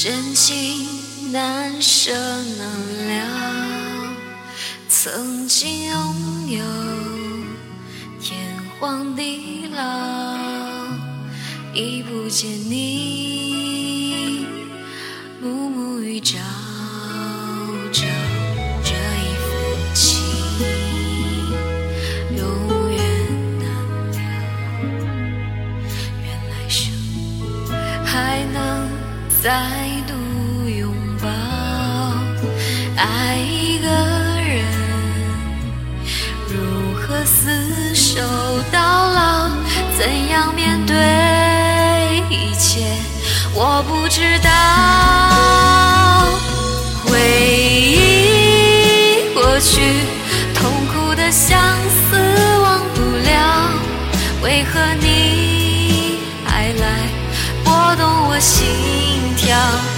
深情难舍难了，曾经拥有天荒地老，已不见你暮暮与朝。再度拥抱。爱一个人，如何厮守到老？怎样面对一切？我不知道。回忆过去，痛苦的相跳？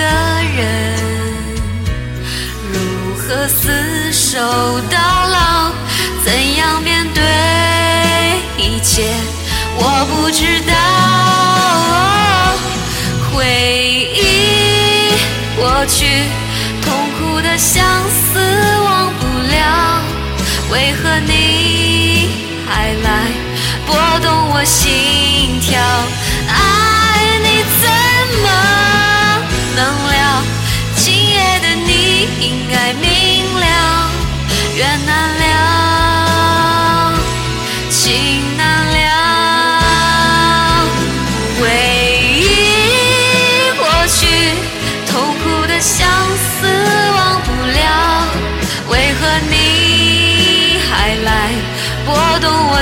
个人，如何厮守到老？怎样面对一切？我不知道。回忆过去，痛苦的相思忘不了。为何你还来拨动我心跳？爱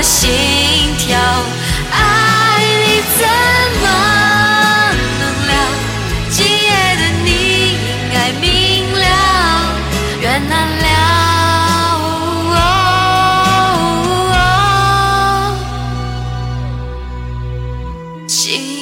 心跳？爱你怎么能了？今夜的你应该明了，缘难了。情